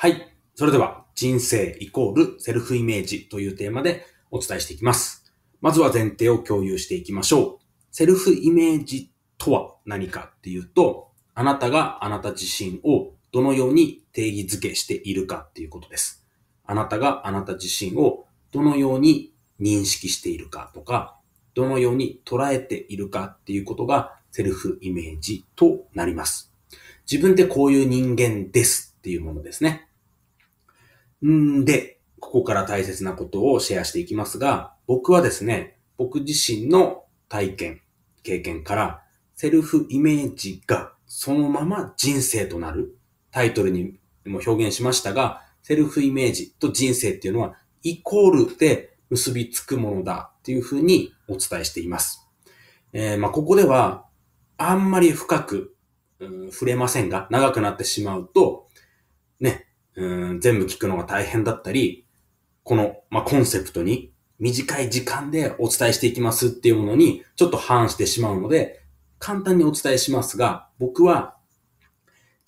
はい。それでは、人生イコールセルフイメージというテーマでお伝えしていきます。まずは前提を共有していきましょう。セルフイメージとは何かっていうと、あなたがあなた自身をどのように定義づけしているかっていうことです。あなたがあなた自身をどのように認識しているかとか、どのように捉えているかっていうことがセルフイメージとなります。自分ってこういう人間ですっていうものですね。んで、ここから大切なことをシェアしていきますが、僕はですね、僕自身の体験、経験から、セルフイメージがそのまま人生となるタイトルにも表現しましたが、セルフイメージと人生っていうのはイコールで結びつくものだっていうふうにお伝えしています。えーまあ、ここではあんまり深く、うん触れませんが、長くなってしまうと、ね、うん全部聞くのが大変だったり、この、まあ、コンセプトに短い時間でお伝えしていきますっていうものにちょっと反してしまうので、簡単にお伝えしますが、僕は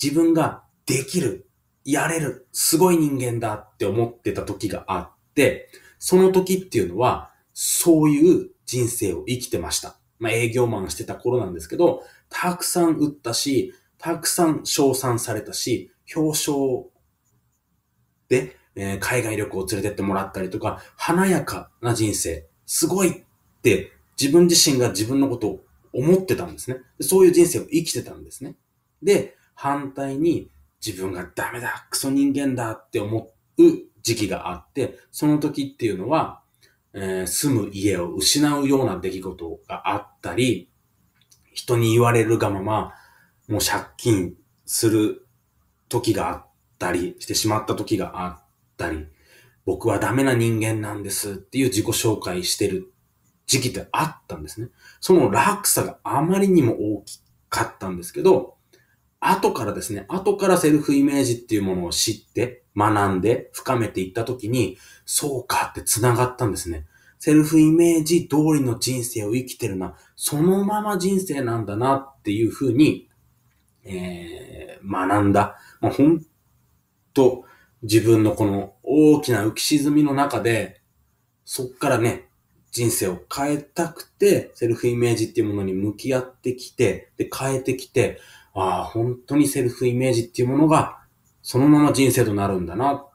自分ができる、やれる、すごい人間だって思ってた時があって、その時っていうのは、そういう人生を生きてました。まあ、営業マンしてた頃なんですけど、たくさん売ったし、たくさん称賛されたし、表彰で、えー海外旅行を連れてってもらったりとか、華やかな人生、すごいって自分自身が自分のことを思ってたんですね。そういう人生を生きてたんですね。で、反対に自分がダメだ、クソ人間だって思う時期があって、その時っていうのは、えー住む家を失うような出来事があったり、人に言われるがまま、もう借金する時があったりしてしまった時があったり、僕はダメな人間なんですっていう自己紹介してる時期ってあったんですね。その落差があまりにも大きかったんですけど、後からですね、後からセルフイメージっていうものを知って、学んで、深めていったときに、そうかって繋がったんですね。セルフイメージ通りの人生を生きてるな、そのまま人生なんだなっていうふうに、えー、学んだ。まあ、ほんと、自分のこの大きな浮き沈みの中で、そっからね、人生を変えたくて、セルフイメージっていうものに向き合ってきて、で、変えてきて、ああ、本当にセルフイメージっていうものが、そのまま人生となるんだな、っ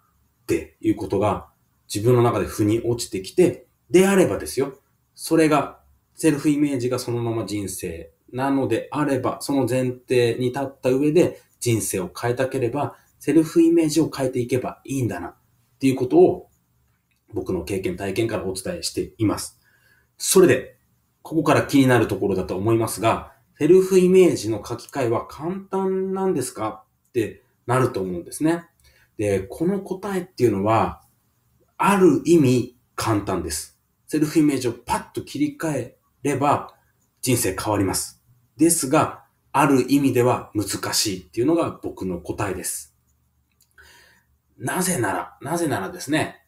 ていうことが、自分の中で腑に落ちてきて、であればですよ、それが、セルフイメージがそのまま人生なのであれば、その前提に立った上で人生を変えたければ、セルフイメージを変えていけばいいんだな、っていうことを、僕の経験、体験からお伝えしています。それで、ここから気になるところだと思いますが、セルフイメージの書き換えは簡単なんですかってなると思うんですね。で、この答えっていうのは、ある意味簡単です。セルフイメージをパッと切り替えれば人生変わります。ですが、ある意味では難しいっていうのが僕の答えです。なぜなら、なぜならですね、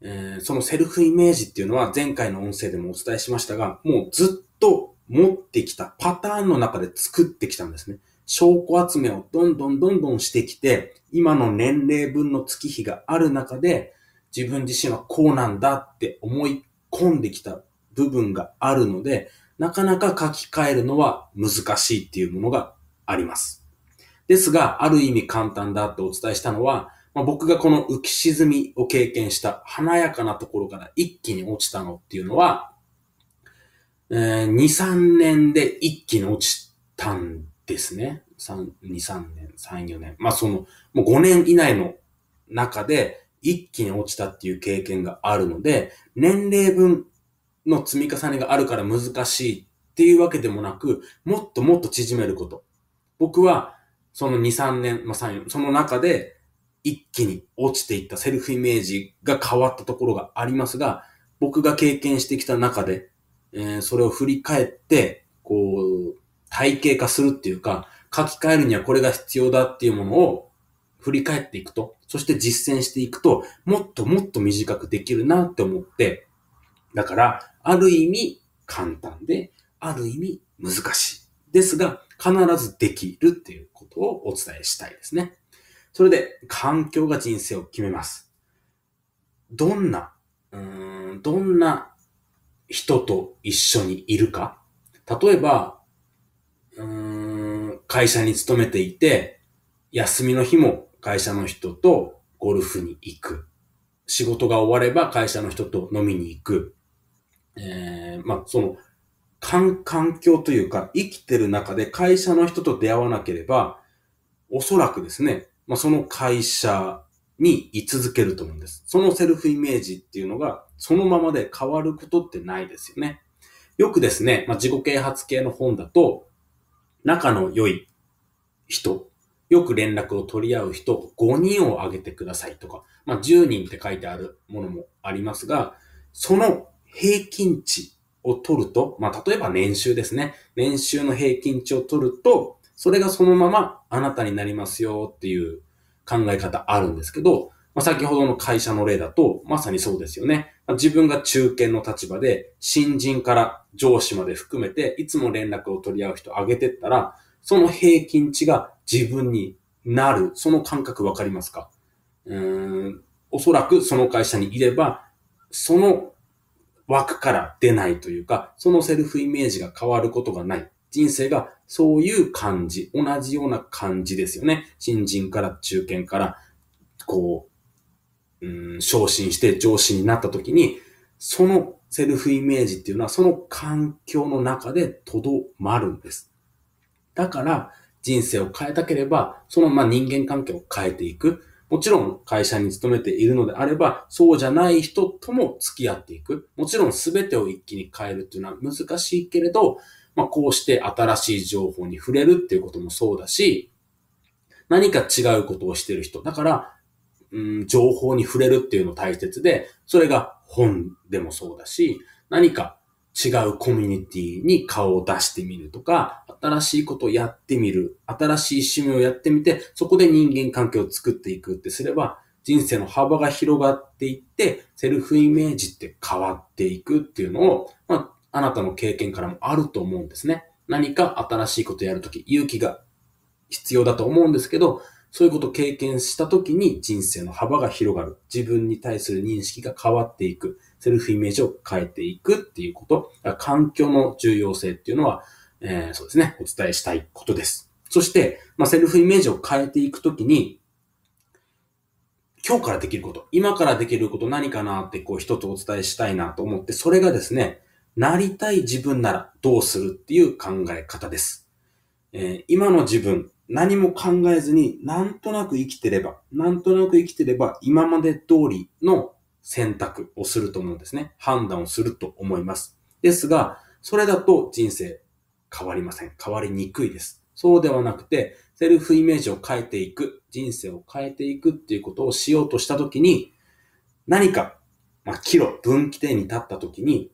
えーそのセルフイメージっていうのは前回の音声でもお伝えしましたが、もうずっと持ってきたパターンの中で作ってきたんですね。証拠集めをどんどんどんどんしてきて、今の年齢分の月日がある中で、自分自身はこうなんだって思い込んできた部分があるので、なかなか書き換えるのは難しいっていうものがあります。ですが、ある意味簡単だとお伝えしたのは、まあ、僕がこの浮き沈みを経験した華やかなところから一気に落ちたのっていうのは、えー2、3年で一気に落ちたんですね。3 2、3年、3、4年。まあその、もう5年以内の中で一気に落ちたっていう経験があるので、年齢分の積み重ねがあるから難しいっていうわけでもなく、もっともっと縮めること。僕は、その2、3年、まあ3、その中で一気に落ちていったセルフイメージが変わったところがありますが、僕が経験してきた中で、えーそれを振り返って、こう、体系化するっていうか、書き換えるにはこれが必要だっていうものを振り返っていくと、そして実践していくと、もっともっと短くできるなって思って、だから、ある意味簡単で、ある意味難しい。ですが、必ずできるっていうことをお伝えしたいですね。それで、環境が人生を決めます。どんな、うん、どんな人と一緒にいるか。例えば、うん、会社に勤めていて、休みの日も会社の人とゴルフに行く。仕事が終われば会社の人と飲みに行く。えー、まあ、その、環境というか、生きてる中で会社の人と出会わなければ、おそらくですね、まあ、その会社に居続けると思うんです。そのセルフイメージっていうのが、そのままで変わることってないですよね。よくですね、まあ、自己啓発系の本だと、仲の良い人、よく連絡を取り合う人、5人を挙げてくださいとか、まあ、10人って書いてあるものもありますが、その平均値を取ると、まあ、例えば年収ですね。年収の平均値を取ると、それがそのままあなたになりますよっていう考え方あるんですけど、まあ、先ほどの会社の例だと、まさにそうですよね。自分が中堅の立場で、新人から上司まで含めて、いつも連絡を取り合う人を挙げてったら、その平均値が自分になる、その感覚わかりますか？うん、おそらくその会社にいれば、その枠から出ないというか、そのセルフイメージが変わることがない。人生がそういう感じ、同じような感じですよね。新人から中堅から、こう、うん、昇進して上司になった時に、そのセルフイメージっていうのはその環境の中でとどまるんです。だから人生を変えたければ、そのまあ人間関係を変えていく。もちろん会社に勤めているのであれば、そうじゃない人とも付き合っていく。もちろん全てを一気に変えるっていうのは難しいけれど、まあこうして新しい情報に触れるっていうこともそうだし、何か違うことをしてる人。だから、うん、情報に触れるっていうの大切で、それが本でもそうだし、何か違うコミュニティに顔を出してみるとか、新しいことをやってみる、新しい趣味をやってみて、そこで人間関係を作っていくってすれば、人生の幅が広がっていって、セルフイメージって変わっていくっていうのを、まあ、あなたの経験からもあると思うんですね。何か新しいことやるとき、勇気が必要だと思うんですけど、そういうことを経験したときに人生の幅が広がる。自分に対する認識が変わっていく。セルフイメージを変えていくっていうこと。環境の重要性っていうのは、えー、そうですね、お伝えしたいことです。そして、まあ、セルフイメージを変えていくときに、今日からできること、今からできること何かなってこう一つお伝えしたいなと思って、それがですね、なりたい自分ならどうするっていう考え方です。えー今の自分、何も考えずに、なんとなく生きてれば、なんとなく生きてれば、今まで通りの選択をすると思うんですね。判断をすると思います。ですが、それだと人生変わりません。変わりにくいです。そうではなくて、セルフイメージを変えていく、人生を変えていくっていうことをしようとしたときに、何か、まあ、岐路、分岐点に立ったときに、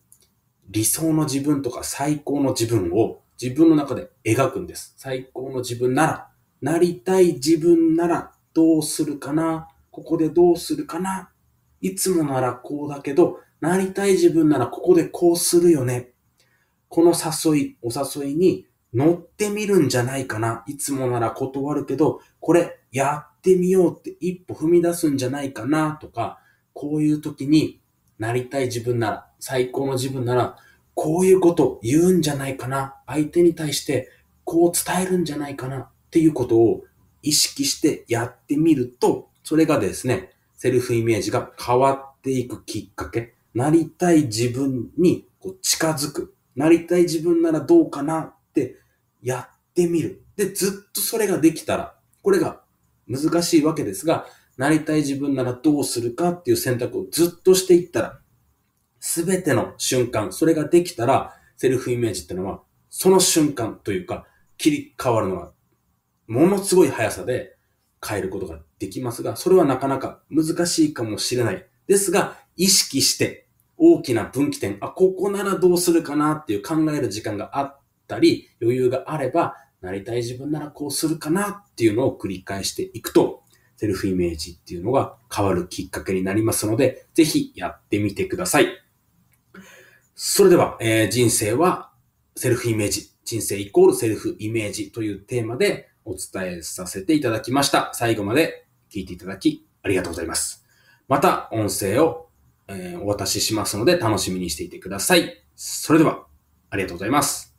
理想の自分とか最高の自分を自分の中で描くんです。最高の自分なら、なりたい自分ならどうするかな？ここでどうするかな？いつもならこうだけど、なりたい自分ならここでこうするよね？この誘い、お誘いに乗ってみるんじゃないかな？いつもなら断るけど、これやってみようって一歩踏み出すんじゃないかな？とか、こういう時になりたい自分なら、最高の自分なら、こういうこと言うんじゃないかな。相手に対してこう伝えるんじゃないかな。っていうことを意識してやってみると、それがですね、セルフイメージが変わっていくきっかけ、なりたい自分にこう近づく、なりたい自分ならどうかなってやってみる。で、ずっとそれができたら、これが難しいわけですが、なりたい自分ならどうするかっていう選択をずっとしていったら、すべての瞬間、それができたら、セルフイメージってのは、その瞬間というか、切り替わるのは、ものすごい速さで変えることができますが、それはなかなか難しいかもしれない。ですが、意識して、大きな分岐点、あ、ここならどうするかなっていう考える時間があったり、余裕があれば、なりたい自分ならこうするかなっていうのを繰り返していくと、セルフイメージっていうのが変わるきっかけになりますので、ぜひやってみてください。それでは、えー人生はセルフイメージ。人生イコールセルフイメージというテーマでお伝えさせていただきました。最後まで聞いていただきありがとうございます。また音声を、えーお渡ししますので楽しみにしていてください。それでは、ありがとうございます。